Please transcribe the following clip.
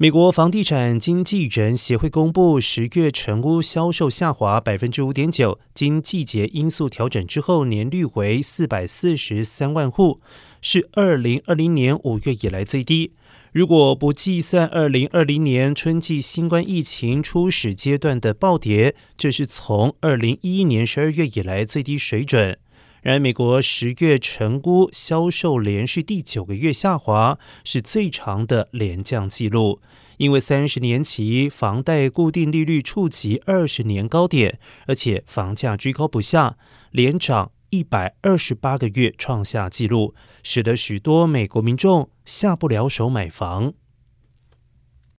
美国房地产经纪人协会公布，十月成屋销售下滑百分之五点九，经季节因素调整之后，年率为四百四十三万户，是二零二零年五月以来最低。如果不计算二零二零年春季新冠疫情初始阶段的暴跌，这是从二零一一年十二月以来最低水准。然而，美国十月成屋销售连续第九个月下滑，是最长的连降记录。因为三十年期房贷固定利率触及二十年高点，而且房价居高不下，连涨一百二十八个月，创下纪录，使得许多美国民众下不了手买房。